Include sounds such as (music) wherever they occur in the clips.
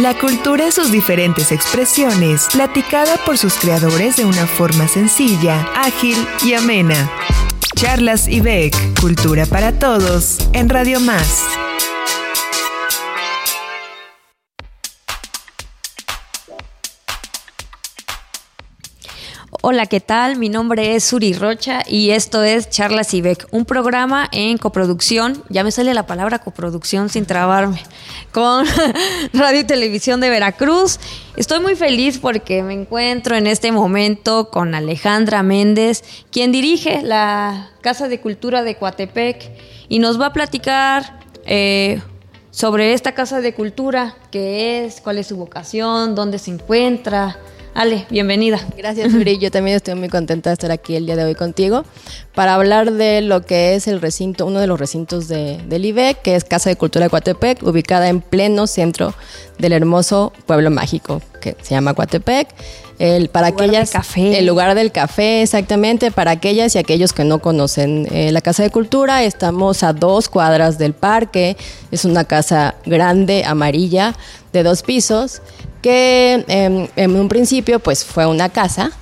La cultura en sus diferentes expresiones, platicada por sus creadores de una forma sencilla, ágil y amena. Charlas y Beck, Cultura para Todos, en Radio Más. Hola, ¿qué tal? Mi nombre es Suri Rocha y esto es Charlas IBEC, un programa en coproducción, ya me sale la palabra coproducción sin trabarme, con (laughs) Radio y Televisión de Veracruz. Estoy muy feliz porque me encuentro en este momento con Alejandra Méndez, quien dirige la Casa de Cultura de Coatepec y nos va a platicar eh, sobre esta Casa de Cultura, qué es, cuál es su vocación, dónde se encuentra Ale, bienvenida. Gracias, Uri. Yo también estoy muy contenta de estar aquí el día de hoy contigo para hablar de lo que es el recinto, uno de los recintos de, del IBE, que es Casa de Cultura de Coatepec, ubicada en pleno centro del hermoso pueblo mágico que se llama Coatepec. El, para lugar aquellas, del café. El lugar del café, exactamente. Para aquellas y aquellos que no conocen eh, la Casa de Cultura, estamos a dos cuadras del parque. Es una casa grande, amarilla, de dos pisos que eh, en un principio pues fue una casa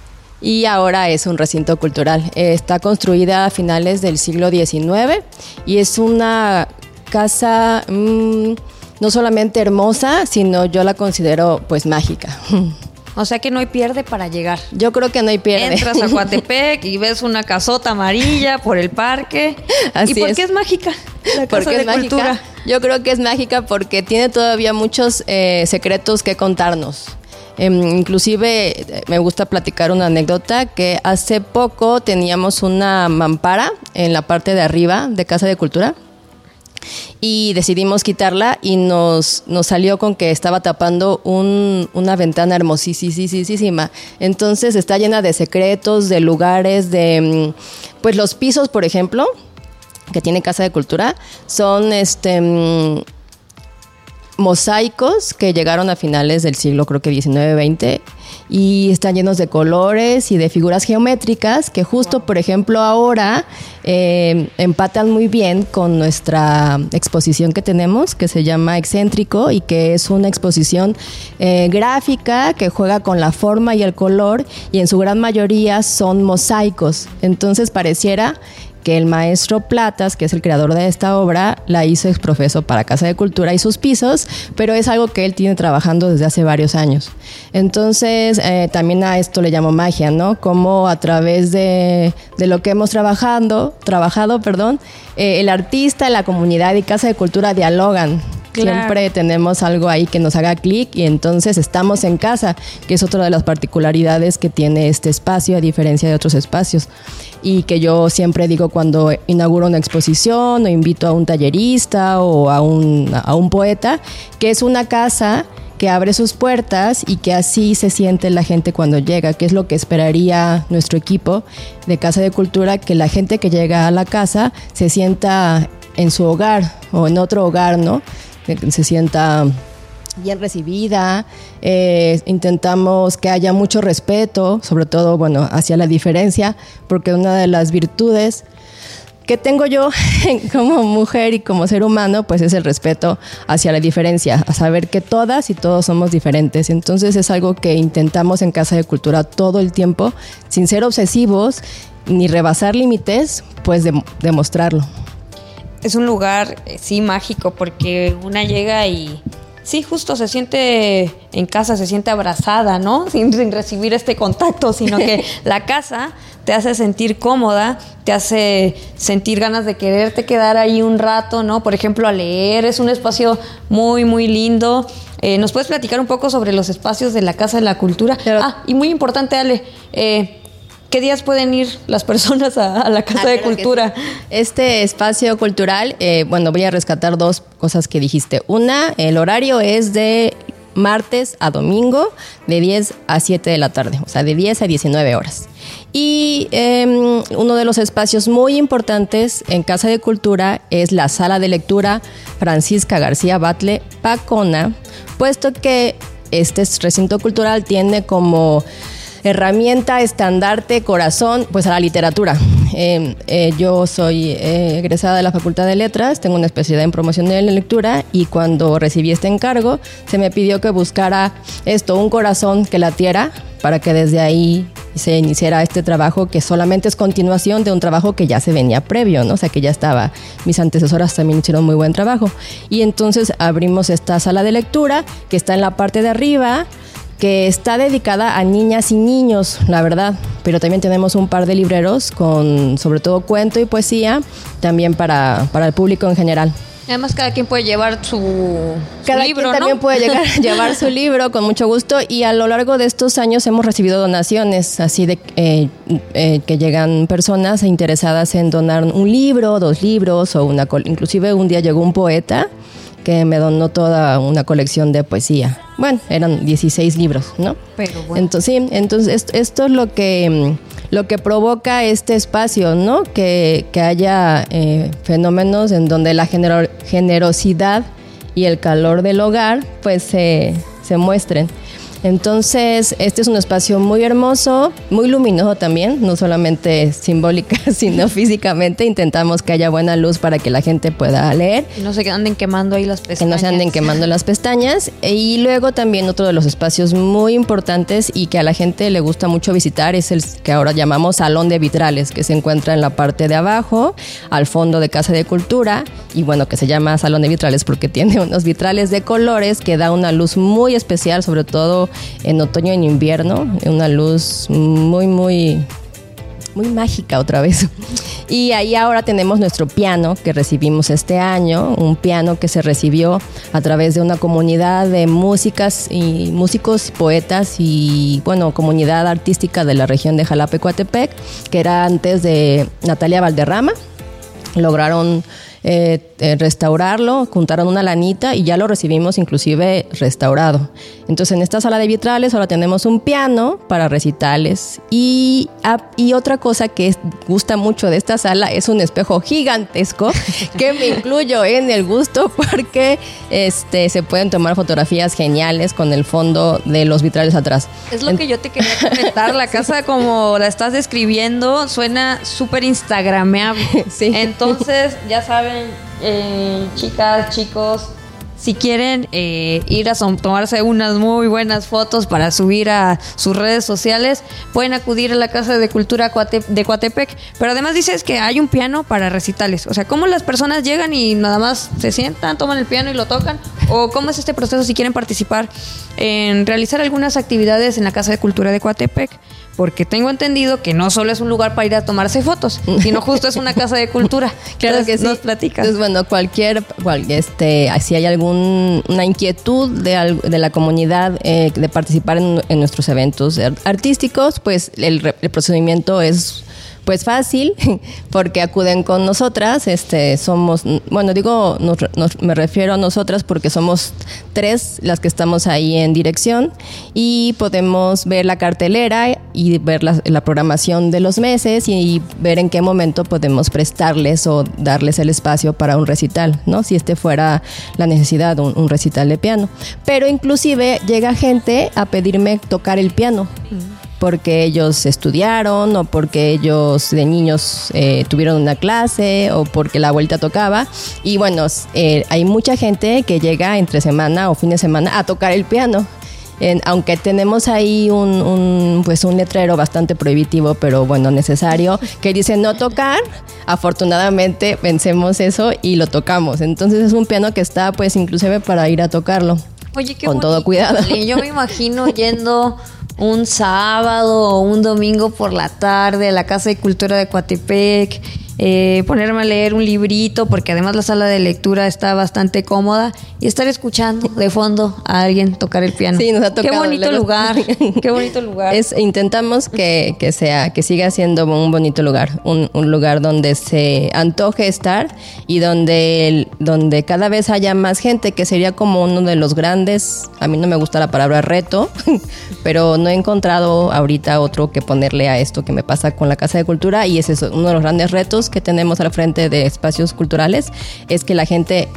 y ahora es un recinto cultural. Está construida a finales del siglo XIX y es una casa mmm, no solamente hermosa, sino yo la considero pues mágica. (laughs) O sea que no hay pierde para llegar. Yo creo que no hay pierde. Entras a (laughs) Coatepec y ves una casota amarilla por el parque. Así ¿Y por qué es mágica? La ¿Por Casa de es mágica? Cultura. Yo creo que es mágica porque tiene todavía muchos eh, secretos que contarnos. Em, inclusive eh, me gusta platicar una anécdota que hace poco teníamos una mampara en la parte de arriba de Casa de Cultura y decidimos quitarla y nos, nos salió con que estaba tapando un- una ventana hermosísima. Entonces está llena de secretos, de lugares, de mm, pues los pisos, por ejemplo, que tiene Casa de Cultura, son este mm, mosaicos que llegaron a finales del siglo creo que 19-20 y están llenos de colores y de figuras geométricas que justo por ejemplo ahora eh, empatan muy bien con nuestra exposición que tenemos que se llama Excéntrico y que es una exposición eh, gráfica que juega con la forma y el color y en su gran mayoría son mosaicos. Entonces pareciera que el maestro Platas, que es el creador de esta obra, la hizo exprofeso para Casa de Cultura y sus pisos, pero es algo que él tiene trabajando desde hace varios años. Entonces, eh, también a esto le llamo magia, ¿no? Como a través de, de lo que hemos trabajando, trabajado, perdón, eh, el artista, la comunidad y Casa de Cultura dialogan. Claro. Siempre tenemos algo ahí que nos haga clic y entonces estamos en casa, que es otra de las particularidades que tiene este espacio a diferencia de otros espacios. Y que yo siempre digo cuando inauguro una exposición o invito a un tallerista o a un, a un poeta, que es una casa que abre sus puertas y que así se siente la gente cuando llega, que es lo que esperaría nuestro equipo de Casa de Cultura, que la gente que llega a la casa se sienta en su hogar o en otro hogar, ¿no? Se sienta bien recibida, eh, intentamos que haya mucho respeto, sobre todo, bueno, hacia la diferencia, porque una de las virtudes que tengo yo (laughs) como mujer y como ser humano, pues es el respeto hacia la diferencia, a saber que todas y todos somos diferentes. Entonces es algo que intentamos en Casa de Cultura todo el tiempo, sin ser obsesivos ni rebasar límites, pues dem- demostrarlo. Es un lugar, eh, sí, mágico, porque una llega y sí, justo se siente en casa, se siente abrazada, ¿no? (laughs) Sin, sin recibir este contacto, sino que (laughs) la casa te hace sentir cómoda, te hace sentir ganas de quererte quedar ahí un rato, ¿no? Por ejemplo, a leer, es un espacio muy, muy lindo. Eh, ¿Nos puedes platicar un poco sobre los espacios de la Casa de la Cultura? Claro. Ah, y muy importante, Ale, eh, ¿qué días pueden ir las personas a, a la Casa Ah, de Cultura? sí. Este espacio cultural, eh, bueno, voy a rescatar dos cosas que dijiste. Una, el horario es de martes a domingo, de 10 a 7 de la tarde, o sea, de 10 a 19 horas. Y eh, uno de los espacios muy importantes en Casa de Cultura es la sala de lectura Francisca García Batle Pacona, puesto que este recinto cultural tiene como herramienta, estandarte, corazón, pues a la literatura. eh, eh, yo soy eh, egresada de la Facultad de Letras, tengo una especialidad en promoción de la lectura y cuando recibí este encargo se me pidió que buscara esto, un corazón que latiera para que desde ahí se iniciara este trabajo que solamente es continuación de un trabajo que ya se venía previo, ¿no? O sea, que ya estaba, mis antecesoras también hicieron muy buen trabajo. Y entonces abrimos esta sala de lectura que está en la parte de arriba, que está dedicada a niñas y niños, la verdad, pero también tenemos un par de libreros con sobre todo cuento y poesía, también para, para el público en general. Además, cada quien puede llevar su, su Cada libro, quien ¿no? también puede llegar, (laughs) llevar su libro con mucho gusto y a lo largo de estos años hemos recibido donaciones, así de eh, eh, que llegan personas interesadas en donar un libro, dos libros o una, col- inclusive un día llegó un poeta que me donó toda una colección de poesía. Bueno, eran 16 libros, ¿no? Pero bueno. Entonces, sí, entonces esto, esto es lo que, mm, lo que provoca este espacio, ¿no? Que, que haya eh, fenómenos en donde la genero- generosidad y el calor del hogar pues se muestren. Entonces, este es un espacio muy hermoso, muy luminoso también, no solamente simbólica, (laughs) sino físicamente. Intentamos que haya buena luz para que la gente pueda leer Y no se anden quemando ahí las que pestañas. no se anden quemando las pestañas. Y luego también otro de los espacios muy importantes y que a la gente le gusta mucho visitar es el que ahora llamamos Salón de Vitrales, que se encuentra en la parte de abajo, al fondo de Casa de Cultura. Y bueno, que se llama Salón de Vitrales porque (laughs) tiene unos vitrales de colores que da una luz muy especial, sobre todo en otoño y en invierno. Una luz muy, muy muy mágica otra vez. (laughs) Y ahí ahora tenemos nuestro piano que recibimos este año, un piano que se recibió a través de una comunidad de músicas y músicos, poetas y bueno, comunidad artística de la región de Jalapa y Coatepec, que era antes de Natalia Valderrama. Lograron eh, eh, restaurarlo, juntaron una lanita y ya lo recibimos inclusive restaurado. Entonces en esta sala de vitrales ahora tenemos un piano para recitales y, y otra cosa que gusta mucho de esta sala es un espejo gigantesco (laughs) que me incluyo en el gusto porque este, se pueden tomar fotografías geniales con el fondo de los vitrales atrás. Es lo que yo te quería comentar. La (laughs) casa, como la estás describiendo, suena súper instagrameable. (laughs) Sí. Entonces, ya saben, eh, chicas, chicos, si quieren eh, ir a tomarse unas muy buenas fotos para subir a sus redes sociales, pueden acudir a la Casa de Cultura de Coatepec. Pero además dices que hay un piano para recitales. O sea, ¿cómo las personas llegan y nada más se sientan, toman el piano y lo tocan? ¿O cómo es este proceso si quieren participar en realizar algunas actividades en la Casa de Cultura de Coatepec? Porque tengo entendido que no solo es un lugar para ir a tomarse fotos, sino (laughs) justo es una casa de cultura. Claro Entonces, que sí. Nos platicas. Entonces, bueno, cualquier, cual- este, si hay alguna inquietud de, de la comunidad eh, de participar en, en nuestros eventos ar- artísticos, pues el, el procedimiento es pues fácil (laughs) porque acuden con nosotras este somos bueno digo nos- nos- me refiero a nosotras porque somos tres las que estamos ahí en dirección y podemos ver la cartelera y ver la, programación de los meses y ver en qué momento podemos prestarles o darles el espacio para un recital, ¿no? Si este fuera la necesidad, un, un recital de piano. Pero inclusive llega gente a pedirme tocar el piano porque ellos estudiaron o porque ellos de niños eh, tuvieron una clase o porque la abuelita tocaba. Y bueno, eh, hay mucha gente que llega entre semana o fin de semana a tocar el piano. En- aunque tenemos ahí un, un, pues un letrero bastante prohibitivo, pero bueno, necesario, que dice no tocar, afortunadamente vencemos eso y lo tocamos. Entonces es un piano que está pues inclusive para ir a tocarlo. Oye, qué con todo bonito, cuidado. Ale. Yo me imagino yendo un sábado o un domingo por la tarde a la Casa de Cultura de Coatepec, eh, ponerme a leer un librito, porque además la sala de lectura está bastante cómoda, y estar escuchando de fondo a alguien tocar el piano. Sí, nos ha Qué tocado, bonito luego- lugar, qué bonito lugar. Es, intentamos que, que sea, que siga siendo un bonito lugar, un, un lugar donde se antoje estar y donde, el- donde cada vez haya más gente, que sería como uno de los grandes, a mí no me gusta la palabra reto, (laughs) pero no he encontrado ahorita otro que ponerle a esto que me pasa con la Casa de Cultura y ese es uno de los grandes retos que tenemos al frente de espacios culturales, es que la gente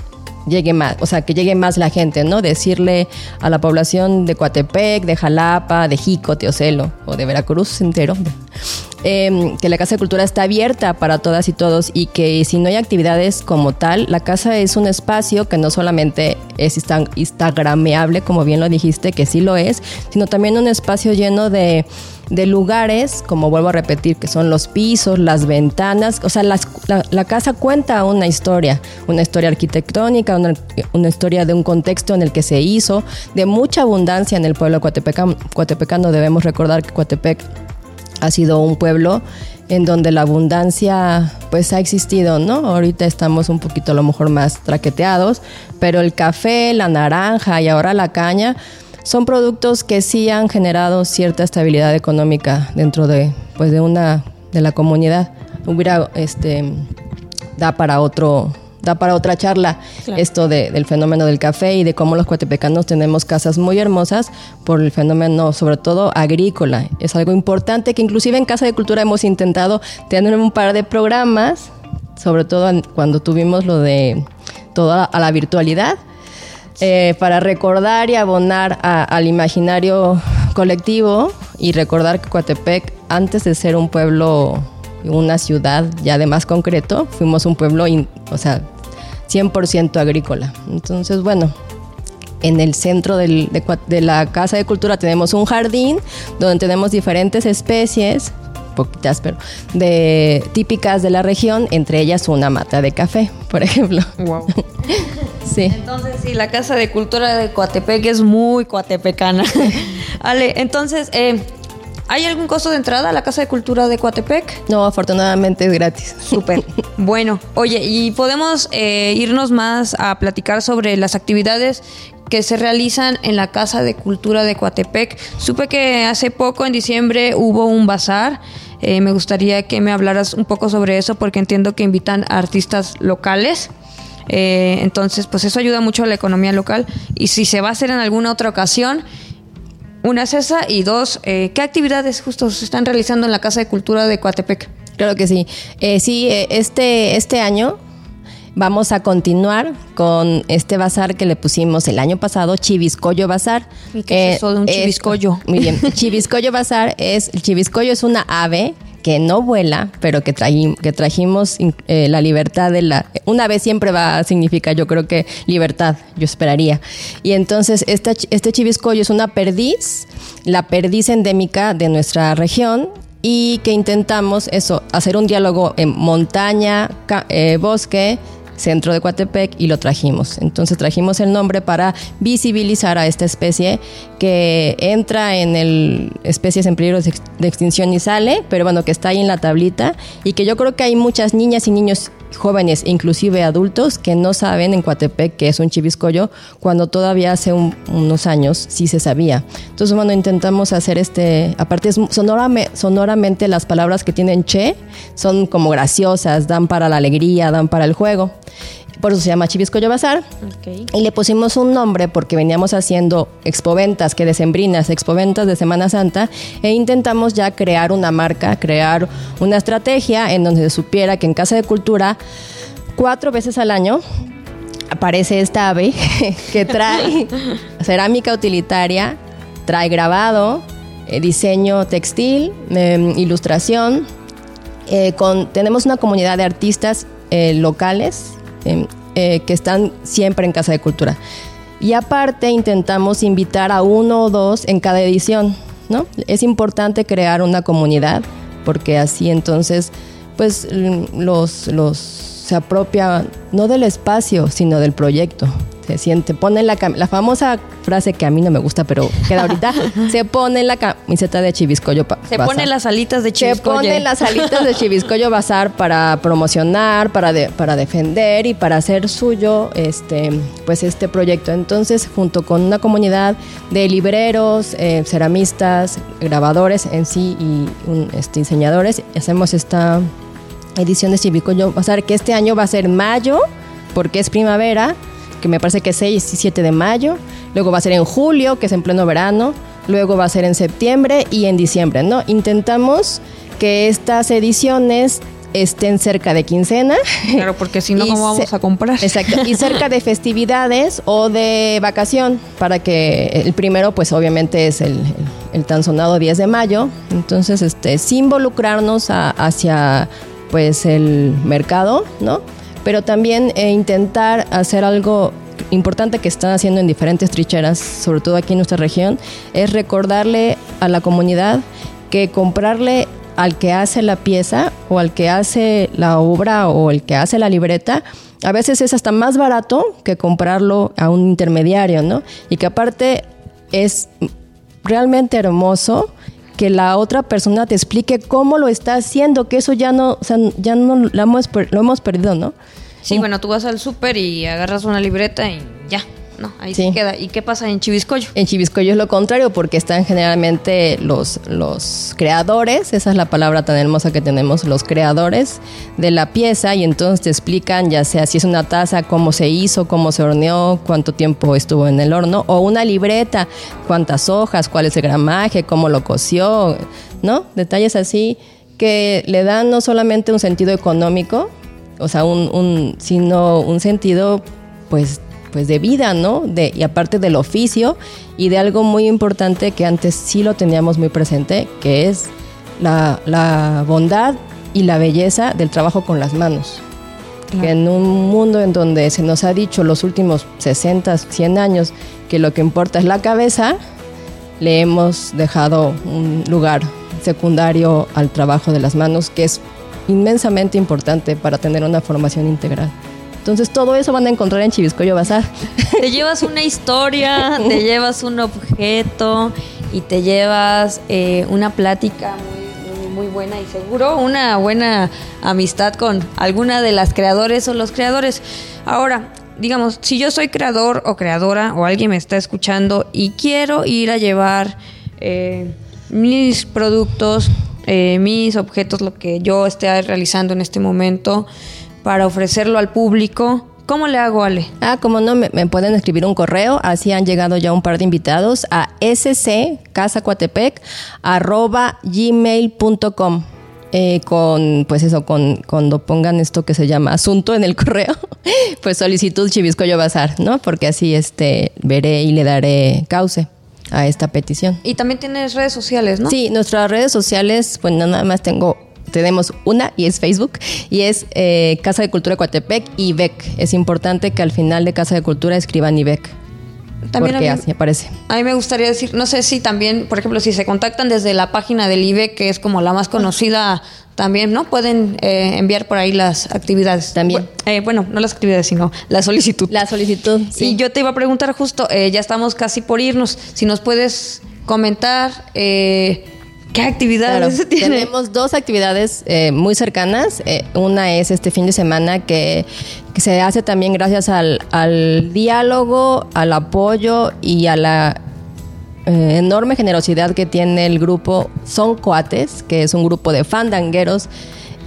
llegue más, o sea, que llegue más la gente, ¿no? Decirle a la población de Coatepec, de Jalapa, de Jico, Teocelo o de Veracruz entero, (laughs) em, que la Casa de Cultura está abierta para todas y todos y que si no hay actividades como tal, la casa es un espacio que no solamente es instagrameable, como bien lo dijiste, que sí lo es, sino también un espacio lleno de de lugares, como vuelvo a repetir, que son los pisos, las ventanas, o sea, la, casa cuenta una historia, una historia arquitectónica, una, historia de un contexto en el que se hizo, de mucha abundancia en el pueblo cuatepecano. Debemos recordar que Coatepec ha sido un pueblo en donde la abundancia pues ha existido, ¿no? Ahorita estamos un poquito a lo mejor más traqueteados, pero el café, la naranja y ahora la caña son productos que sí han generado cierta estabilidad económica dentro de, pues de una, de la comunidad. Hubiera, este, da para otro, da para otra charla esto del fenómeno del café y de cómo los cuatepecanos tenemos casas muy hermosas por el fenómeno sobre todo agrícola. Es algo importante que inclusive en Casa de Cultura hemos intentado tener un par de programas, sobre todo cuando tuvimos lo de toda a la virtualidad eh, para recordar y abonar al imaginario colectivo y recordar que Coatepec, antes de ser un pueblo, una ciudad ya de más concreto, fuimos un pueblo, o sea, 100% agrícola. Entonces, bueno, en el centro de, la Casa de Cultura tenemos un jardín donde tenemos diferentes especies, poquitas, pero de típicas de la región, entre ellas una mata de café, por ejemplo. Wow. (laughs) sí. Entonces, sí, la Casa de Cultura de Coatepec es muy coatepecana. (laughs) Ale, entonces, eh, ¿Hay algún costo de entrada a la Casa de Cultura de Coatepec? No, afortunadamente es gratis. Súper. (laughs) bueno, oye, y podemos eh, irnos más a platicar sobre las actividades que se realizan en la Casa de Cultura de Coatepec. Supe que hace poco, en diciembre, hubo un bazar. Eh, me gustaría que me hablaras un poco sobre eso porque entiendo que invitan artistas locales. Eh, entonces, pues eso ayuda mucho a la economía local. Y si se va a hacer en alguna otra ocasión, una es esa y dos, eh, ¿qué actividades justo se están realizando en la Casa de Cultura de Coatepec? Claro que sí. sí, este, este año Vamos a continuar con este bazar que le pusimos el año pasado, Chiviscoyo Bazar. ¿Y qué es eso de un chiviscoyo? (laughs) muy bien. Chiviscoyo Bazar es, el chiviscoyo es una ave que no vuela, pero que, que trajimos eh, la libertad de la... Una vez siempre va a significar, yo creo que libertad, yo esperaría. Y entonces esta, este chiviscoyo es una perdiz, la perdiz endémica de nuestra región y que intentamos eso, hacer un diálogo en montaña, eh, bosque, centro de Coatepec y lo trajimos. Entonces trajimos el nombre para visibilizar a esta especie que entra en el especies en peligro de extinción y sale, pero bueno, que está ahí en la tablita y que yo creo que hay muchas niñas y niños jóvenes, inclusive adultos, que no saben en Coatepec que es un chiviscoyo, cuando todavía hace unos años sí se sabía. Entonces, bueno, intentamos hacer este, aparte es sonoramente las palabras que tienen che son como graciosas, dan para la alegría, dan para el juego por eso se llama Chiviscoyo Bazar. Y le pusimos un nombre porque veníamos haciendo expoventas, que decembrinas, expoventas de Semana Santa, e intentamos ya crear una marca, crear una estrategia en donde se supiera que en Casa de Cultura, cuatro veces al año, aparece esta ave (laughs) que trae (laughs) cerámica utilitaria, trae grabado, eh, diseño textil, em, ilustración. Eh, con, tenemos una comunidad de artistas eh, locales Em, eh, que están siempre en Casa de Cultura. Y aparte intentamos invitar a uno o dos en cada edición, ¿no? Es importante crear una comunidad porque así entonces pues los, los se apropia no del espacio, sino del proyecto se siente, pone la, la famosa frase que a mí no me gusta, pero queda ahorita, (laughs) se pone la camiseta de Chiviscoyo Se pone las alitas de Chiviscoyo. Se pone las alitas de (laughs) Chiviscoyo Bazar para promocionar, para, para defender y para hacer suyo este, pues este proyecto. Entonces, junto con una comunidad de libreros, eh, ceramistas, grabadores en sí y este, diseñadores, hacemos esta edición de Chiviscoyo Bazar, que este año va a ser mayo, porque es primavera, que me parece que es 6 y 7 de mayo, luego va a ser en julio, que es en pleno verano, luego va a ser en septiembre y en diciembre, ¿no? Intentamos que estas ediciones estén cerca de quincena. Claro, porque si no, (laughs) ¿cómo vamos a comprar? Exacto. Y (laughs) cerca de festividades o de vacación, para que el primero, pues obviamente es el, el tan sonado 10 de mayo. Entonces, este, sin involucrarnos hacia pues el mercado, ¿no? Pero también eh, intentar hacer algo importante que están haciendo en diferentes trincheras, sobre todo aquí en nuestra región, es recordarle a la comunidad que comprarle al que hace la pieza o al que hace la obra o el que hace la libreta, a veces es hasta más barato que comprarlo a un intermediario, ¿no? Y que aparte es realmente hermoso que la otra persona te explique cómo lo está haciendo, que eso ya no, o sea, ya no lo hemos, lo hemos perdido, ¿no? Sí, bueno, tú vas al súper y agarras una libreta y ya. No, ahí se queda. ¿Y qué pasa en Chiviscoyo? En Chiviscoyo es lo contrario, porque están generalmente los, los creadores, esa es la palabra tan hermosa que tenemos, los creadores de la pieza, y entonces te explican, ya sea si es una taza, cómo se hizo, cómo se horneó, cuánto tiempo estuvo en el horno, o una libreta, cuántas hojas, cuál es el gramaje, cómo lo coció, ¿no? Detalles así que le dan no solamente un sentido económico, o sea, un, un, sino un sentido, pues, pues de vida, ¿no? De, y aparte del oficio y de algo muy importante que antes sí lo teníamos muy presente, que es la, la bondad y la belleza del trabajo con las manos. Que en un mundo en donde se nos ha dicho los últimos 60, 100 años que lo que importa es la cabeza, le hemos dejado un lugar secundario al trabajo de las manos, que es inmensamente importante para tener una formación integral. Entonces todo eso van a encontrar en Chiviscoyo Bazar. (laughs) Te llevas una historia, te llevas un objeto y te llevas eh, una plática muy, muy, buena y seguro una buena amistad con alguna de las creadores o los creadores. Ahora, digamos, si yo soy creador o creadora o alguien me está escuchando y quiero ir a llevar eh, mis productos eh, mis objetos, lo que yo esté realizando en este momento para ofrecerlo al público. ¿Cómo le hago, Ale? Ah, como no, me, pueden escribir un correo. Así han llegado ya un par de invitados a sccasacuatepec.gmail.com. Eh, con, pues eso, con, cuando pongan esto que se llama asunto en el (laughs) correo, pues solicitud Chiviscoyo Bazar, ¿no? Porque así este, veré y le daré cauce a esta petición. Y también tienes redes sociales, ¿no? Sí, nuestras redes sociales, pues nada más tengo tenemos una y es Facebook y es eh, Casa de Cultura Coatepec y BEC. Es importante que al final de Casa de Cultura escriban IBEC. También porque así aparece. A mí me gustaría decir, no sé si también, por ejemplo, si se contactan desde la página del IBEC, que es como la más conocida también, ¿no? Pueden eh, enviar por ahí las actividades. También. Eh, bueno, no las actividades, sino la solicitud. La solicitud, sí. Y yo te iba a preguntar justo, eh, ya estamos casi por irnos, si nos puedes comentar qué actividades Tenemos dos actividades muy cercanas. una es este fin de semana que, que se hace también gracias al, al diálogo, al apoyo y a la eh, enorme generosidad que tiene el grupo Son Coates, que es un grupo de fandangueros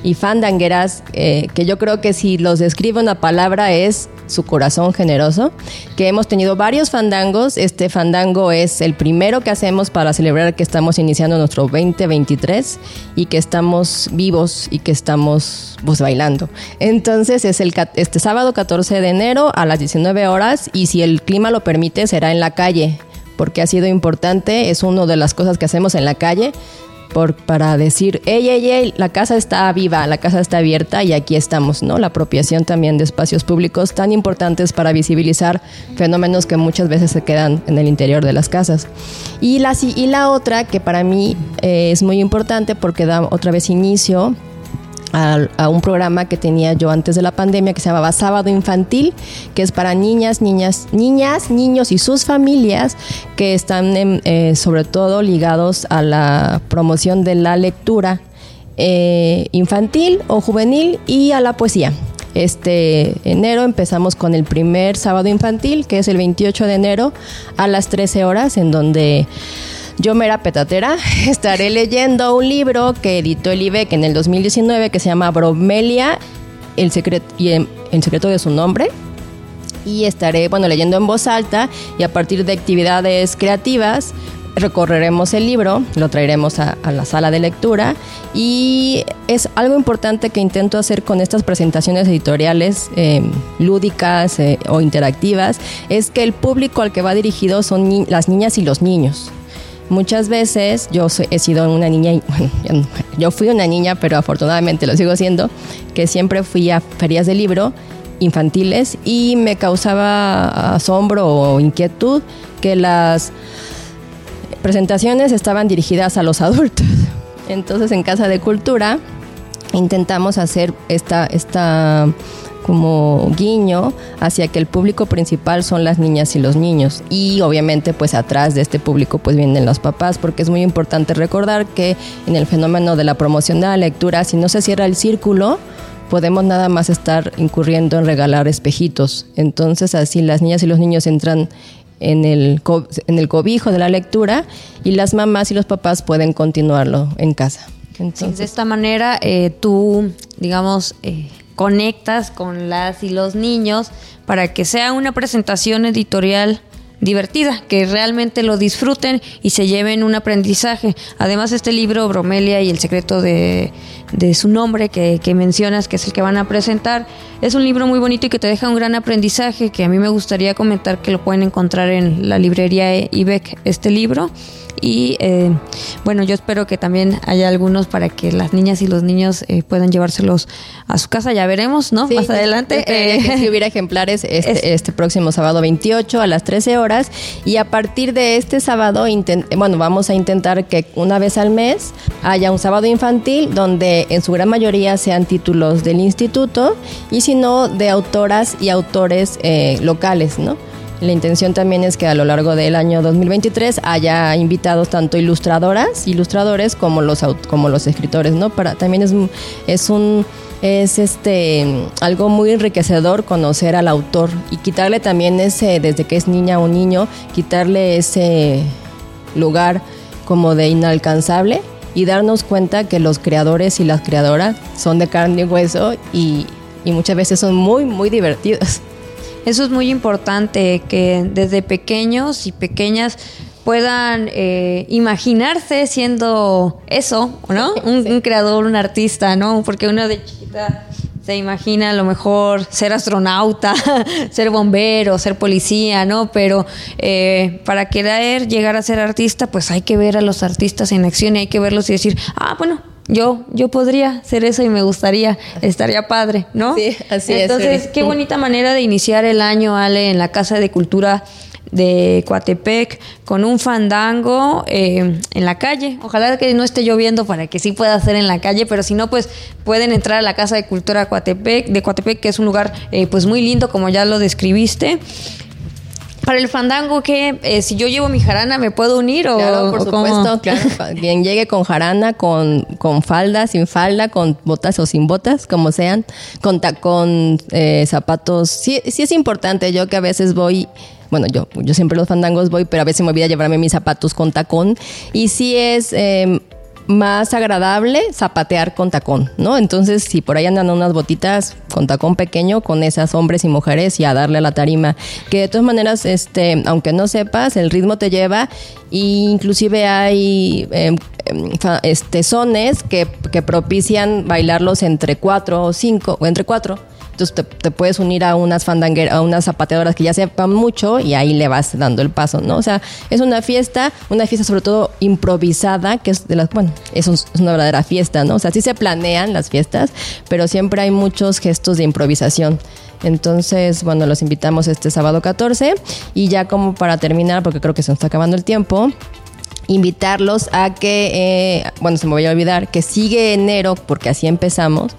y fandangueras, eh, que yo creo que si los describe una palabra es su corazón generoso, que hemos tenido varios fandangos. Este fandango es el primero que hacemos para celebrar que estamos iniciando nuestro 2023 y que estamos vivos y que estamos pues, bailando. Entonces es el, este sábado 14 de enero a las 19 horas y si el clima lo permite será en la calle porque ha sido importante, es una de las cosas que hacemos en la calle por, para decir, ey, ey, ey, la casa está viva, la casa está abierta y aquí estamos, ¿no? La apropiación también de espacios públicos tan importantes para visibilizar fenómenos que muchas veces se quedan en el interior de las casas. Y la, y la otra, que para mí eh, es muy importante porque da otra vez inicio a, un programa que tenía yo antes de la pandemia que se llamaba Sábado Infantil, que es para niñas, niñas, niñas, niños y sus familias que están eh, sobre todo ligados a la promoción de la lectura eh, infantil o juvenil y a la poesía. Este enero empezamos con el primer sábado infantil, que es el 28 de enero a las 13 horas, en donde yo, Mera Petatera, (laughs) estaré leyendo un libro que editó el IBEC en el 2019 que se llama Bromelia, el secreto, y el, secreto de su nombre. Y estaré, bueno, leyendo en voz alta y a partir de actividades creativas recorreremos el libro, lo traeremos a, la sala de lectura y es algo importante que intento hacer con estas presentaciones editoriales eh, lúdicas eh, o interactivas, es que el público al que va dirigido son las niñas y los niños Muchas veces yo he sido una niña, (laughs) bueno, yo fui una niña, pero afortunadamente lo sigo siendo, que siempre fui a ferias de libro infantiles y me causaba asombro o inquietud que las presentaciones estaban dirigidas a los (laughs) adultos. Entonces en Casa de Cultura intentamos hacer esta, esta como guiño hacia que el público principal son las niñas y los niños y obviamente pues atrás de este público pues vienen los papás porque es muy importante recordar que en el fenómeno de la promoción de la lectura si no se cierra el círculo podemos nada más estar incurriendo en regalar espejitos entonces así las niñas y los niños entran en el, en el cobijo de la lectura y las mamás y los papás pueden continuarlo en casa. Entonces, de esta manera eh, tú, digamos, eh, conectas con las y los niños para que sea una presentación editorial divertida, que realmente lo disfruten y se lleven un aprendizaje. Además, este libro, Bromelia y el secreto de, su nombre, que, que, mencionas, que es el que van a presentar, es un libro muy bonito y que te deja un gran aprendizaje, que a mí me gustaría comentar que lo pueden encontrar en la librería IBEC, este libro. Y eh, bueno, yo espero que también haya algunos para que las niñas y los niños eh, puedan llevárselos a su casa. Ya veremos, ¿no? Más adelante. Eh, si hubiera ejemplares este, este, próximo sábado 28 a las 13 horas. Y a partir de este sábado, bueno, vamos a intentar que una vez al mes haya un sábado infantil donde en su gran mayoría sean títulos del instituto y si no de autoras y autores locales, ¿no? La intención también es que a lo largo del año 2023 haya invitados tanto ilustradoras, ilustradores como los como los escritores, ¿no? Para también es es un es este algo muy enriquecedor conocer al autor y quitarle también ese desde que es niña o niño, quitarle ese lugar como de inalcanzable y darnos cuenta que los creadores y las creadoras son de carne y hueso y, y muchas veces son muy muy divertidos. Eso es muy importante, que desde pequeños y pequeñas puedan eh, imaginarse siendo eso, ¿no? Un, creador, un artista, ¿no? Porque uno de chiquita se imagina a lo mejor ser astronauta, (laughs) ser bombero, ser policía, ¿no? Pero eh, para querer llegar a ser artista, pues hay que ver a los artistas en acción y hay que verlos y decir, ah, bueno, yo, yo podría ser eso y me gustaría, estaría padre, ¿no? Sí, así es. Entonces, qué bonita manera de iniciar el año, Ale, en la Casa de Cultura de Coatepec con un fandango eh, en la calle. Ojalá que no esté lloviendo para que sí pueda ser en la calle, pero si no, pues pueden entrar a la Casa de Cultura Coatepec, de Coatepec, que es un lugar eh, pues muy lindo, como ya lo describiste. Para el fandango, que eh, si yo llevo mi jarana, ¿me puedo unir? O, claro, por supuesto, (laughs) claro. Quien llegue con jarana, con, con falda, sin falda, con botas o sin botas, como sean, con tacón, eh, zapatos. Sí, sí es importante. Yo que a veces voy bueno, yo, yo siempre los fandangos voy, pero a veces me olvida llevarme mis zapatos con tacón. Y sí es eh, más agradable zapatear con tacón, ¿no? Entonces, si por ahí andan unas botitas con tacón pequeño, con esas hombres y mujeres y a darle a la tarima, que de todas maneras, este, aunque no sepas, el ritmo te lleva e inclusive hay em, em, este, sones que, que propician bailarlos entre cuatro o cinco, o entre cuatro entonces te, puedes unir a unas fandangueras, a unas zapateadoras que ya sepan mucho y ahí le vas dando el paso, ¿no? O sea, es una fiesta, una fiesta sobre todo improvisada, que es de las, bueno, es, es una verdadera fiesta, ¿no? O sea, sí se planean las fiestas, pero siempre hay muchos gestos de improvisación. Entonces, bueno, los invitamos este sábado 14 y ya como para terminar, porque creo que se nos está acabando el tiempo, invitarlos a que, eh, bueno, se me voy a olvidar, que sigue enero, porque así empezamos.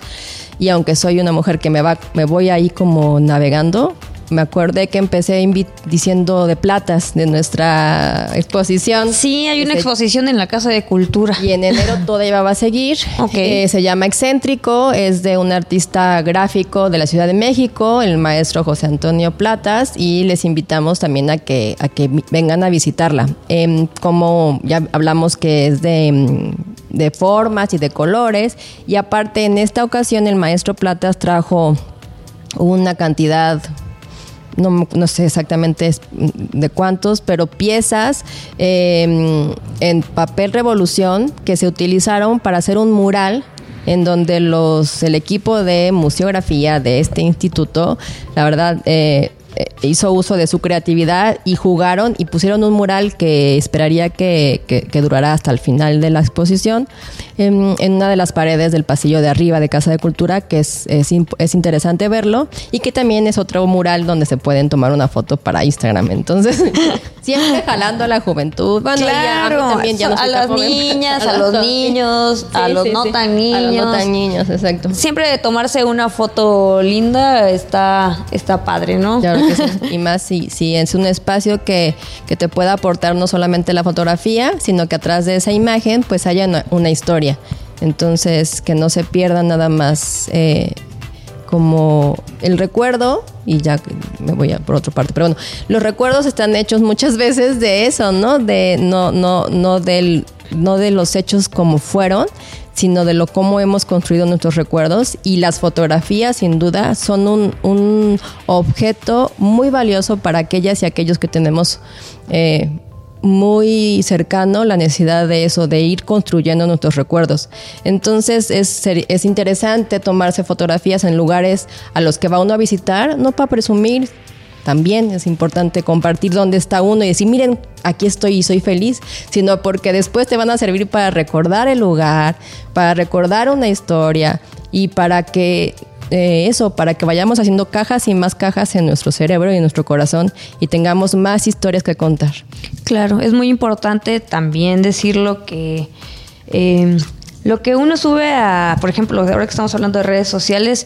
Y aunque soy una mujer que me va me voy ahí como navegando me acordé que empecé diciendo de platas de nuestra exposición. Sí, hay una exposición en la Casa de Cultura. Y en enero (laughs) todavía va a seguir. Eh, se llama Excéntrico, es de un artista gráfico de la Ciudad de México, el maestro José Antonio Platas, y les invitamos también a que, a que vengan a visitarla. Em, como ya hablamos que es de, em, de formas y de colores, y aparte en esta ocasión el maestro Platas trajo una cantidad no, sé exactamente de cuántos, pero piezas em, en papel revolución que se utilizaron para hacer un mural en donde los el equipo de museografía de este instituto, la verdad, eh, eh, hizo uso de su creatividad y jugaron y pusieron un mural que esperaría que, que, durará hasta el final de la exposición en, una de las paredes del pasillo de arriba de Casa de Cultura, que es, es, es, interesante verlo y que también es otro mural donde se pueden tomar una foto para Instagram. Entonces, (laughs) siempre jalando a la juventud. Bueno, claro, a, también ya a las niñas, (laughs) a, los niños, a los no tan niños. A los no tan niños, exacto. Siempre tomarse una foto linda está, está padre, ¿no? Claro Y más si, si es un espacio que, que te pueda aportar no solamente la fotografía, sino que atrás de esa imagen pues haya una, historia. Entonces, que no se pierda nada más eh, como el recuerdo, y ya me voy a por otra parte, pero bueno, los recuerdos están hechos muchas (laughs) veces de eso, ¿no? De no, no, no del, no de los hechos como fueron, sino de lo cómo hemos construido nuestros recuerdos y las fotografías sin duda son un, un objeto muy valioso para aquellas y aquellos que tenemos eh, muy cercano la necesidad de eso, de ir construyendo nuestros recuerdos. Entonces es, es interesante tomarse fotografías en lugares a los que va uno a visitar, no para presumir, también es importante compartir dónde está uno y decir, miren, aquí estoy y soy feliz, sino porque después te van a servir para recordar el lugar, para recordar una historia y para que eh, eso, para que vayamos haciendo cajas y más cajas en nuestro cerebro y en nuestro corazón y tengamos más historias que contar. Claro, es muy importante también decirlo que eh, lo que uno sube a, por ejemplo, ahora que estamos hablando de redes sociales,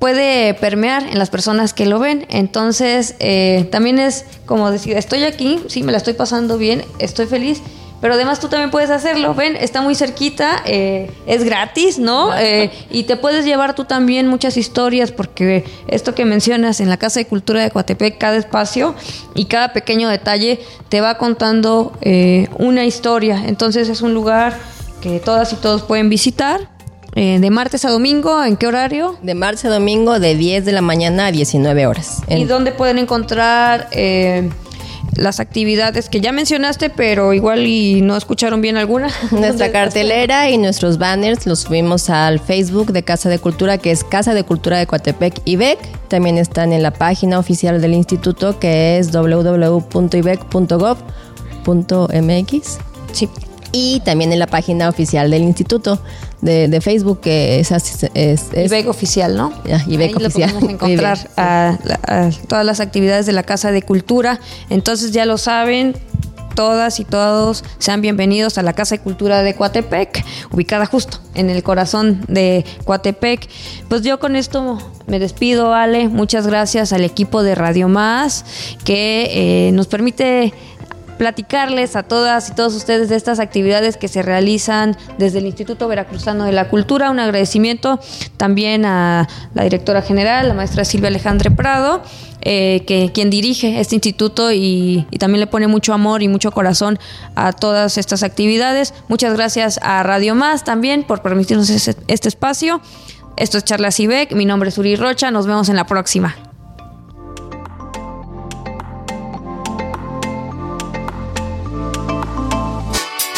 puede permear en las personas que lo ven. Entonces, eh, también es como decir, estoy aquí, sí, me la estoy pasando bien, estoy feliz. Pero además tú también puedes hacerlo, ven, está muy cerquita, eh, es gratis, ¿no? Eh, y te puedes llevar tú también muchas historias, porque esto que mencionas en la Casa de Cultura de Coatepec, cada espacio y cada pequeño detalle te va contando una historia. Entonces es un lugar que todas y todos pueden visitar eh, de martes a domingo, ¿en qué horario? De martes a domingo de 10 de la mañana a 19 horas. ¿Y dónde pueden encontrar eh, las actividades que ya mencionaste, pero igual y no escucharon bien alguna? (laughs) Nuestra (laughs) cartelera y nuestros banners los subimos al Facebook de Casa de Cultura, que es Casa de Cultura de Coatepec IBEC. También están en la página oficial del instituto, que es www.ibec.gov.mx. Sí y también en la página oficial del instituto de, Facebook, que es, es, es, IBEC oficial, ¿no? Ya, IBEC Ahí oficial. Lo (laughs) encontrar a, todas las actividades de la Casa de Cultura. Entonces ya lo saben, todas y todos sean bienvenidos a la Casa de Cultura de Coatepec, ubicada justo en el corazón de Coatepec. Pues yo con esto me despido, Ale. Muchas gracias al equipo de Radio Más que eh, nos permite platicarles a todas y todos ustedes de estas actividades que se realizan desde el Instituto Veracruzano de la Cultura. Un agradecimiento también a la directora general, la maestra Silvia Alejandre Prado. Eh, que quien dirige este instituto y, también le pone mucho amor y mucho corazón a todas estas actividades. Muchas gracias a Radio Más también por permitirnos este, espacio. Esto es Charla Cibec, mi nombre es Uri Rocha, nos vemos en la próxima.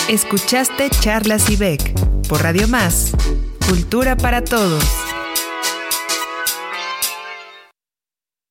Escuchaste Charlas IBEC por Radio Más, Cultura para Todos.